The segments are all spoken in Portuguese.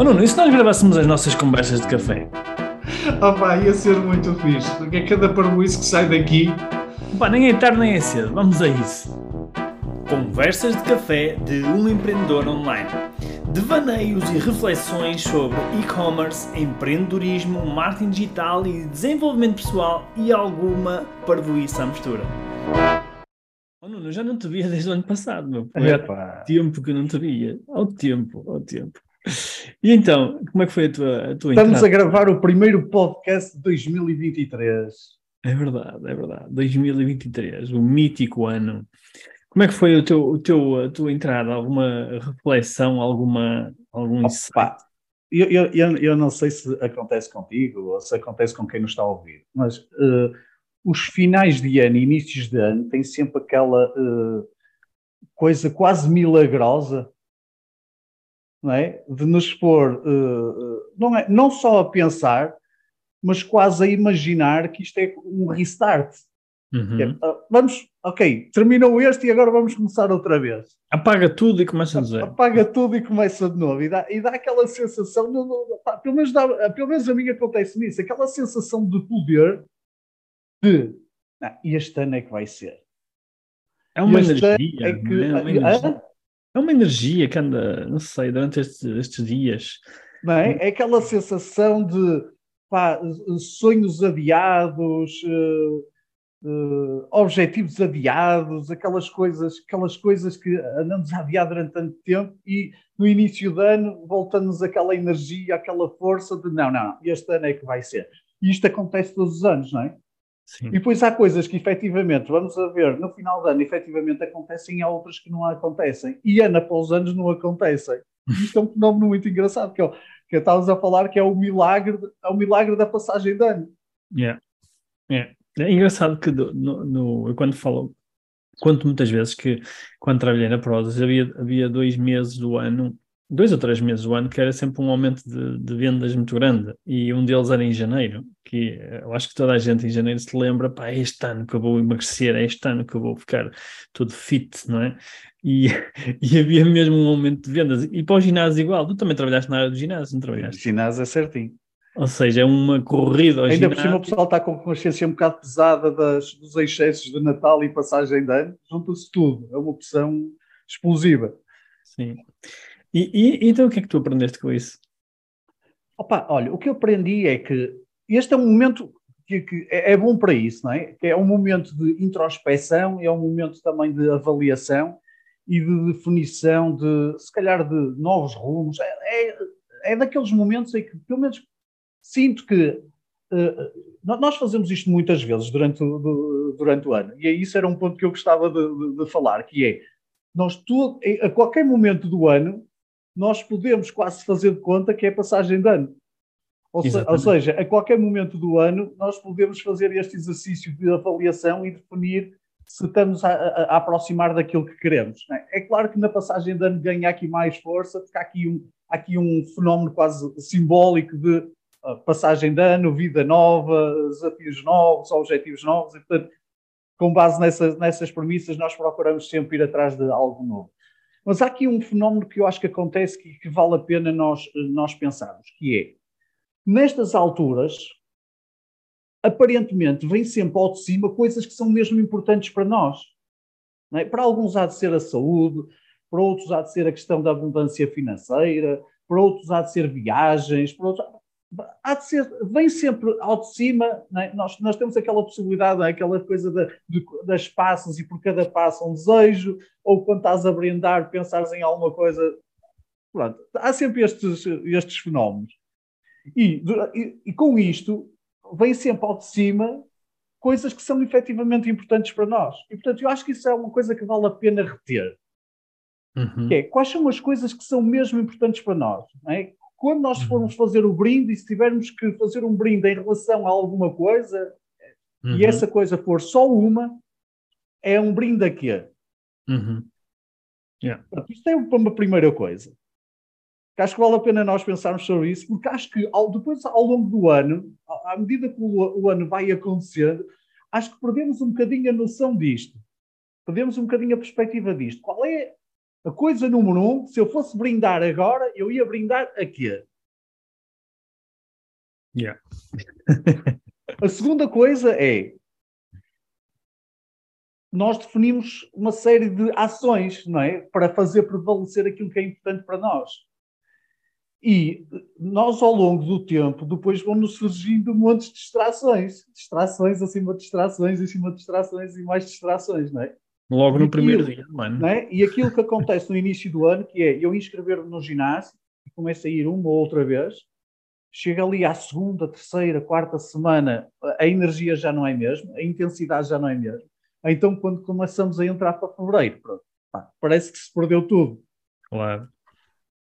Oh Nuno, e se nós gravássemos as nossas conversas de café? Oh pá, ia ser muito fixe, porque é cada parboice que sai daqui. Pá, nem é tarde nem é cedo, vamos a isso. Conversas de café de um empreendedor online. Devaneios e reflexões sobre e-commerce, empreendedorismo, marketing digital e desenvolvimento pessoal e alguma parvoíça à mistura. Oh Nuno, já não te via desde o ano passado, meu. Há tempo que eu não te via. Ao tempo, ao tempo. E então, como é que foi a tua, a tua Estamos entrada? a gravar o primeiro podcast de 2023. É verdade, é verdade. 2023, o mítico ano. Como é que foi o teu, o teu, a tua entrada? Alguma reflexão, alguma, algum? Opa, eu, eu, eu, eu não sei se acontece contigo ou se acontece com quem nos está a ouvir, mas uh, os finais de ano e inícios de ano têm sempre aquela uh, coisa quase milagrosa não é? de nos pôr, uh, não, é, não só a pensar, mas quase a imaginar que isto é um restart. Uhum. É, uh, vamos, ok, terminou este e agora vamos começar outra vez. Apaga tudo e começa a dizer. Apaga tudo e começa de novo. E dá, e dá aquela sensação, pá, pelo, menos dá, pelo menos a mim acontece nisso, aquela sensação de poder de ah, este ano é que vai ser. É uma Este energia. é que- é, uma ah, energia é uma energia que anda, não sei, durante estes, estes dias. não é? É aquela sensação de pá, sonhos adiados, eh, eh, objetivos adiados, aquelas coisas, aquelas coisas que andamos a adiar durante tanto tempo e no início do ano voltamos aquela energia, aquela força de não, não, este ano é que vai ser. E isto acontece todos os anos, não é? Sim. E depois há coisas que efetivamente, vamos a ver, no final do ano efetivamente acontecem e há outras que não acontecem. E ano após anos não acontecem. Isto é um fenómeno muito engraçado, que, é, que estávamos a falar que é o milagre, é o milagre da passagem de ano. Yeah. Yeah. É engraçado que do- no, no- eu quando falo, conto muitas vezes que quando trabalhei na Prozas havia, havia dois meses do ano, dois ou três meses do ano, que era sempre um aumento de, de vendas muito grande. E um deles era em janeiro, que eh, eu acho que toda a gente em janeiro se lembra, pá, é este ano que eu vou emagrecer, é este ano que eu vou ficar todo fit, não é? E, e havia mesmo um aumento de vendas. E para o ginásio igual, tu também trabalhaste na área do ginásio, não O trabalhaste? ginásio é certinho. Ou seja, é uma corrida ao Ainda por cima o ginásio. pessoal está com consciência um bocado pesada das, dos excessos de Natal e passagem de ano. Junta-se tudo. É uma opção explosiva. Sim. E, e- então o que é que tu aprendeste com isso? Opa, olha, o que eu aprendi é que este é um momento que, que é, é bom para isso, não é? É um momento de introspecção, é um momento também de avaliação e de definição de, se calhar, de novos rumos. É, é, é daqueles momentos em que, pelo menos, sinto que no- nós fazemos isto muitas vezes durante o, durante o ano, e é isso era um ponto que eu gostava de, de- de falar, que é, nós tu- a qualquer momento do ano, nós podemos quase fazer de conta que é passagem de ano. Ou, se- ou seja, a qualquer momento do ano, nós podemos fazer este exercício de avaliação e definir se estamos a, a- a aproximar daquilo que queremos. É É claro que na passagem de ano ganha aqui mais força, porque há aqui um, há aqui um fenómeno quase simbólico de ah, passagem de ano, vida nova, desafios novos, objetivos novos, e portanto, com base nessas, nessas premissas, nós procuramos sempre ir atrás de algo novo. Mas há aqui um fenómeno que eu acho que acontece que, que vale a pena nós, nós pensarmos, que é, nestas alturas, aparentemente vem sempre ao de cima coisas que são mesmo importantes para nós. é? Para alguns há de ser a saúde, para outros há de ser a questão da abundância financeira, para outros há de ser viagens, para outros há de ser, vem sempre ao de cima, é? nós, nós temos aquela possibilidade, aquela coisa da- de- das passos e por cada passo um desejo, ou quando estás a brindar, pensares em alguma coisa. Pronto, há sempre estes, estes fenómenos. E, e- e com isto, vem sempre ao de cima coisas que são efetivamente importantes para nós. E, portanto, eu acho que isso é uma coisa que vale a pena reter. Uhum. É, quais são as coisas que são mesmo importantes para nós? é? Quando nós Uhum. formos fazer o brinde, e se tivermos que fazer um brinde em relação a alguma coisa, Uhum. e essa coisa for só uma, é um brinde a quê? Uhum. Portanto, isto é uma primeira coisa. Que acho que vale a pena nós pensarmos sobre isso, porque acho que ao- depois, ao longo do ano, à à medida que o, o ano vai acontecendo, acho que perdemos um bocadinho a noção disto. Perdemos um bocadinho a perspectiva disto. Qual é a coisa número um? Se eu fosse brindar agora, eu ia brindar a quê? Yeah. a segunda coisa é nós definimos uma série de ações, não é? Para fazer prevalecer aquilo que é importante para nós. E nós, ao longo do tempo, depois vão-nos surgindo montes de distrações. Distrações acima de distrações, acima de distrações e mais distrações, não é? Logo no primeiro dia, mano. É? E aquilo que acontece no início do ano, que é eu inscrever-me no ginásio e começo a ir uma ou outra vez, chega ali à segunda, terceira, quarta semana, a energia já não é mesmo, a intensidade já não é mesmo. Então, quando começamos a entrar para fevereiro, pronto, pá, parece que se perdeu tudo. Claro.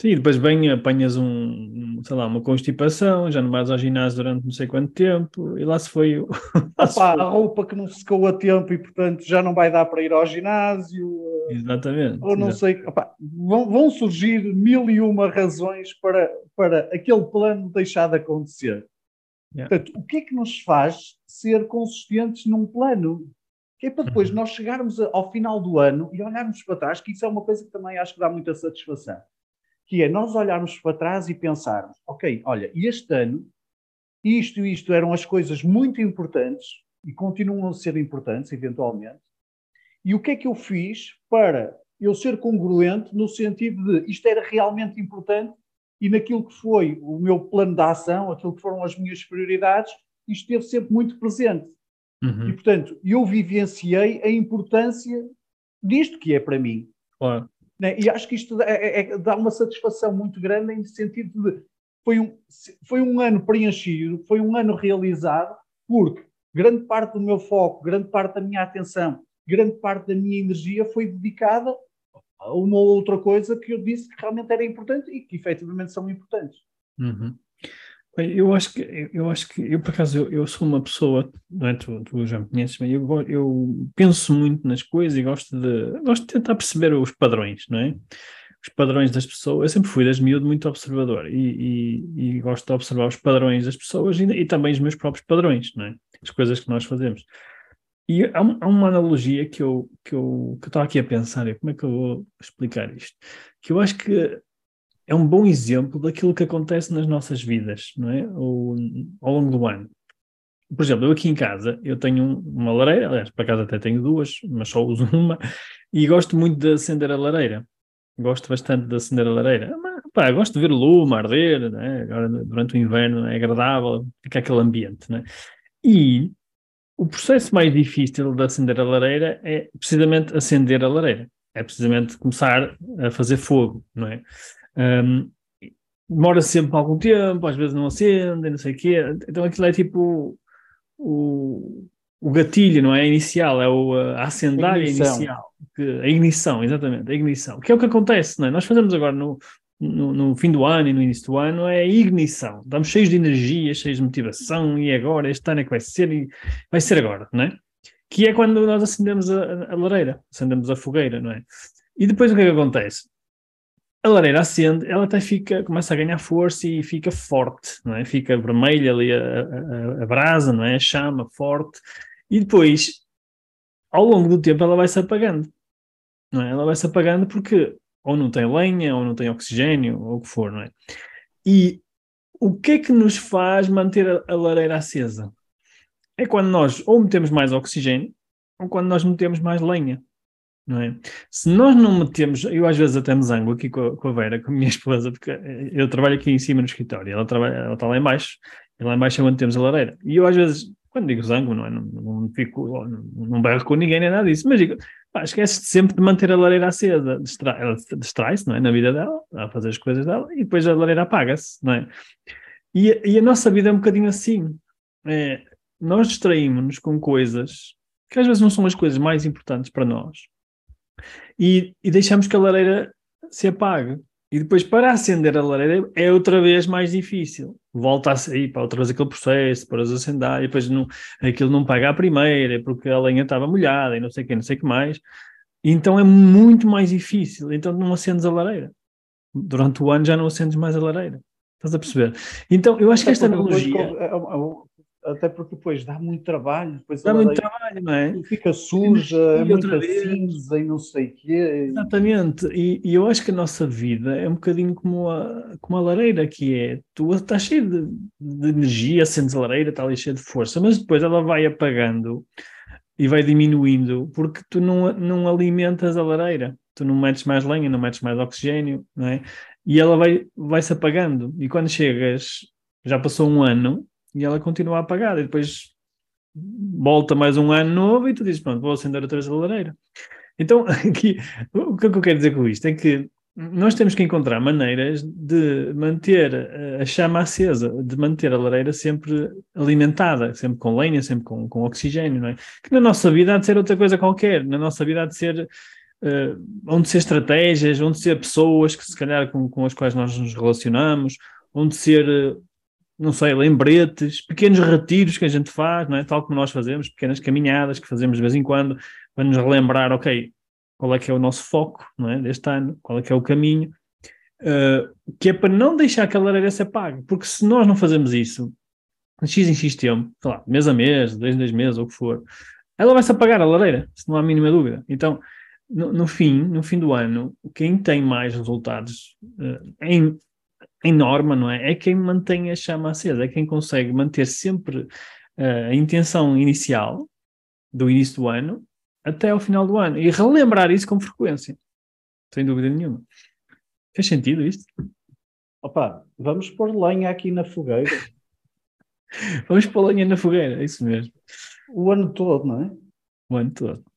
Sim, depois bem apanhas um, sei lá, uma constipação, já não vais ao ginásio durante não sei quanto tempo, e lá se foi. lá se Opa, foi. A roupa que não secou a tempo e, portanto, já não vai dar para ir ao ginásio. Exatamente. Ou não exatamente. sei. Opa, vão, vão, surgir mil e uma razões para, para aquele plano deixar de acontecer. Yeah. Portanto, o que é que nos faz ser consistentes num plano? Que é para depois uhum. nós chegarmos ao final do ano e olharmos para trás, que isso é uma coisa que também acho que dá muita satisfação que é nós olharmos para trás e pensarmos, ok, olha, este ano, isto e isto eram as coisas muito importantes e continuam a ser importantes, eventualmente, e o que é que eu fiz para eu ser congruente no sentido de isto era realmente importante e naquilo que foi o meu plano de ação, aquilo que foram as minhas prioridades, isto esteve sempre muito presente. Uhum. E, portanto, eu vivenciei a importância disto que é para mim. Claro. Né? E acho que isto é, é, é, dá uma satisfação muito grande em sentido de foi um, foi um ano preenchido, foi um ano realizado, porque grande parte do meu foco, grande parte da minha atenção, grande parte da minha energia foi dedicada a uma ou outra coisa que eu disse que realmente era importante e que efetivamente são importantes. Uhum. Eu acho que, eu acho que, eu por acaso, eu, eu sou uma pessoa, não é? Tu, tu já me conheces bem, eu, eu penso muito nas coisas e gosto de, gosto de tentar perceber os padrões, não é? Os padrões das pessoas. Eu sempre fui, desde miúdo, muito observador e, e, e gosto de observar os padrões das pessoas e, e, também os meus próprios padrões, não é? As coisas que nós fazemos. E há, há uma analogia que eu, que eu, que estava aqui a pensar, como é que eu vou explicar isto? Que eu acho que é um bom exemplo daquilo que acontece nas nossas vidas, não é? Ou, ao longo do ano. Por exemplo, eu aqui em casa, eu tenho uma lareira, aliás, para casa até tenho duas, mas só uso uma, e gosto muito de acender a lareira. Gosto bastante de acender a lareira. Mas, pá, gosto de ver o lume arder, né? agora durante o inverno é agradável, fica aquele ambiente, né? E o processo mais difícil de acender a lareira é precisamente acender a lareira. É precisamente começar a fazer fogo, não é? Um, demora sempre algum tempo, às vezes não acende, não sei o quê. Então aquilo é tipo o, o gatilho, não é? Inicial, é o, a acendar inicial. Que, a ignição, exatamente, a ignição. Que é o que acontece, não é? Nós fazemos agora no, no, no, fim do ano e no início do ano é a ignição. Estamos cheios de energia, cheios de motivação e agora, este ano é que vai ser e vai ser agora, não é? Que é quando nós acendemos a, a, a lareira, acendemos a fogueira, não é? E depois o que é que acontece? A lareira acende, ela até fica, começa a ganhar força e fica forte, não é? Fica vermelha ali a, a, a brasa, não é? A chama forte. E depois, ao longo do tempo, ela vai se apagando, não é? Ela vai se apagando porque ou não tem lenha, ou não tem oxigênio, ou o que for, não é? E o que é que nos faz manter a, a lareira acesa? É quando nós ou metemos mais oxigênio, ou quando nós metemos mais lenha não é? Se nós não metemos, eu às vezes até me zango aqui com a, com a Vera, com a minha esposa, porque eu trabalho aqui em cima no escritório, ela, trabalha, ela está lá embaixo, e lá embaixo é onde temos a lareira. E eu às vezes, quando digo zango, não é? Não, não fico, não, não berro com ninguém nem nada disso, mas digo, pá, esquece sempre de manter a lareira acesa, distrai, ela distrai-se, não é? Na vida dela, a fazer as coisas dela, e depois a lareira apaga-se, não é? E, e a nossa vida é um bocadinho assim. É, nós distraímos-nos com coisas que às vezes não são as coisas mais importantes para nós e, e deixamos que a lareira se apague. E depois, para acender a lareira, é outra vez mais difícil. Volta a sair para outra vez aquele processo, para as acender, e depois não, aquilo não paga a primeira, porque a lenha estava molhada e não sei o que, não sei o que mais. Então é muito mais difícil. Então não acendes a lareira. Durante o ano já não acendes mais a lareira. Estás a perceber? Então eu acho que esta analogia. Até porque depois dá muito trabalho. Depois dá muito trabalho, não é? Fica suja, é muita cinza e não sei o quê. Exatamente, e, e, eu acho que a nossa vida é um bocadinho como a, como a lareira, que é, tu estás cheio de, de energia, sentes a lareira, está ali cheia de força, mas depois ela vai apagando e vai diminuindo porque tu não, não alimentas a lareira, tu não metes mais lenha, não metes mais oxigênio, não é? E ela vai, vai se apagando, e quando chegas, já passou um ano, e ela continua apagada. E depois volta mais um ano novo e tu dizes, pronto, vou acender outra vez a lareira. Então, aqui, o que é que eu quero dizer com isto? É que nós temos que encontrar maneiras de manter a chama acesa, de manter a lareira sempre alimentada, sempre com lenha, sempre com, com oxigênio, não é? Que na nossa vida há de ser outra coisa qualquer, na nossa vida há de ser, uh, onde ser estratégias, onde ser pessoas que se calhar com, com as quais nós nos relacionamos, onde ser uh, não sei, lembretes, pequenos retiros que a gente faz, não é? tal como nós fazemos, pequenas caminhadas que fazemos de vez em quando, para nos relembrar, ok, qual é que é o nosso foco não é? deste ano, qual é que é o caminho, uh, que é para não deixar aquela lareira se apague, porque se nós não fazemos isso, de X em X tempo, sei lá, mês a mês, dois em dois meses, ou o que for, ela vai se apagar a lareira, se não há a mínima dúvida. Então, no, no, fim, no fim do ano, quem tem mais resultados uh, em em norma, não é? É quem mantém a chama acesa, é quem consegue manter sempre uh, a intenção inicial do início do ano até ao final do ano e relembrar isso com frequência, sem dúvida nenhuma. Faz sentido isto? Opa, vamos pôr lenha aqui na fogueira. vamos pôr lenha na fogueira, é isso mesmo. O ano todo, não é? O ano todo.